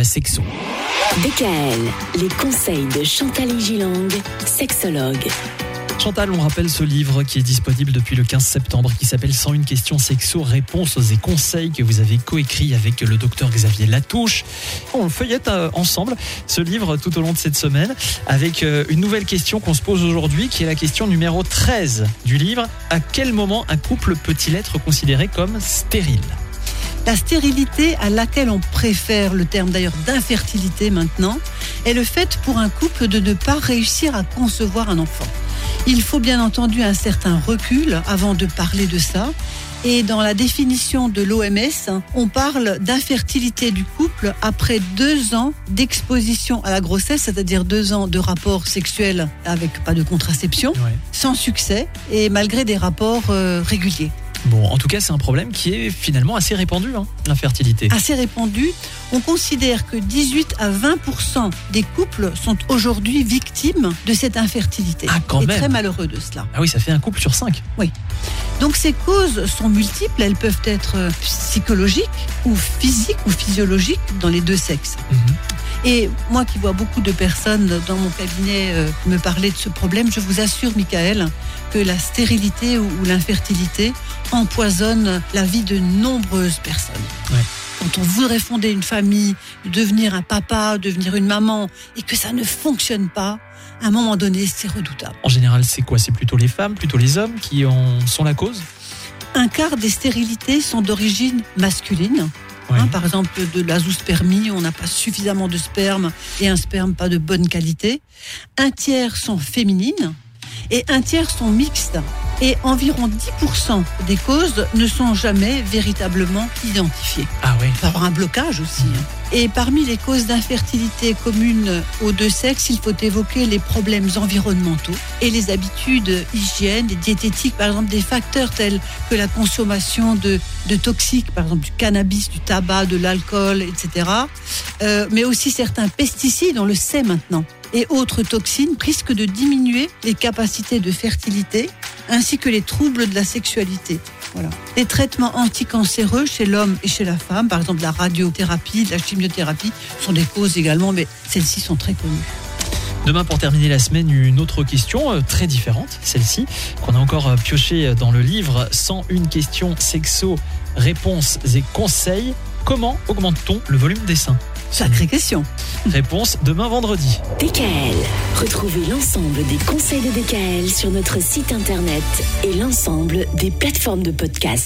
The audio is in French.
la sexo. DKL, les conseils de Chantal Gilang, sexologue. Chantal, on rappelle ce livre qui est disponible depuis le 15 septembre, qui s'appelle 101 questions sexo, réponses et conseils que vous avez coécrit avec le docteur Xavier Latouche. On feuillette euh, ensemble ce livre tout au long de cette semaine avec euh, une nouvelle question qu'on se pose aujourd'hui, qui est la question numéro 13 du livre. À quel moment un couple peut-il être considéré comme stérile? La stérilité à laquelle on préfère le terme d'ailleurs d'infertilité maintenant est le fait pour un couple de ne pas réussir à concevoir un enfant. Il faut bien entendu un certain recul avant de parler de ça. Et dans la définition de l'OMS, on parle d'infertilité du couple après deux ans d'exposition à la grossesse, c'est-à-dire deux ans de rapports sexuels avec pas de contraception, sans succès et malgré des rapports euh, réguliers. Bon, en tout cas, c'est un problème qui est finalement assez répandu, hein, l'infertilité. Assez répandu. On considère que 18 à 20% des couples sont aujourd'hui victimes de cette infertilité. Ah, quand Et même. très malheureux de cela. Ah oui, ça fait un couple sur cinq. Oui. Donc ces causes sont multiples. Elles peuvent être euh, psychologiques ou physiques ou physiologiques dans les deux sexes. Mhm. Et moi qui vois beaucoup de personnes dans mon cabinet euh, me parler de ce problème, je vous assure, Michael, que la stérilité ou, ou l'infertilité empoisonne la vie de nombreuses personnes. Ouais. Quand on voudrait fonder une famille, devenir un papa, devenir une maman, et que ça ne fonctionne pas, à un moment donné, c'est redoutable. En général, c'est quoi? C'est plutôt les femmes, plutôt les hommes qui en sont la cause? Un quart des stérilités sont d'origine masculine. Ouais. Hein, par exemple, de l'azospermie, on n'a pas suffisamment de sperme et un sperme pas de bonne qualité. Un tiers sont féminines et un tiers sont mixtes. Et environ 10% des causes ne sont jamais véritablement identifiées. Ah ouais. Il avoir un blocage aussi. hein. Et parmi les causes d'infertilité communes aux deux sexes, il faut évoquer les problèmes environnementaux et les habitudes hygiène et diététiques, par exemple des facteurs tels que la consommation de, de toxiques, par exemple du cannabis, du tabac, de l'alcool, etc. Euh, mais aussi certains pesticides, on le sait maintenant, et autres toxines risquent de diminuer les capacités de fertilité ainsi que les troubles de la sexualité. Voilà. Les traitements anticancéreux chez l'homme et chez la femme, par exemple la radiothérapie, la chimiothérapie, sont des causes également, mais celles-ci sont très connues. Demain, pour terminer la semaine, une autre question euh, très différente, celle-ci, qu'on a encore euh, piochée dans le livre 101 questions sexo, réponses et conseils. Comment augmente-t-on le volume des seins? Sacrée question. Réponse demain vendredi. DKL. Retrouvez l'ensemble des conseils de DKL sur notre site internet et l'ensemble des plateformes de podcast.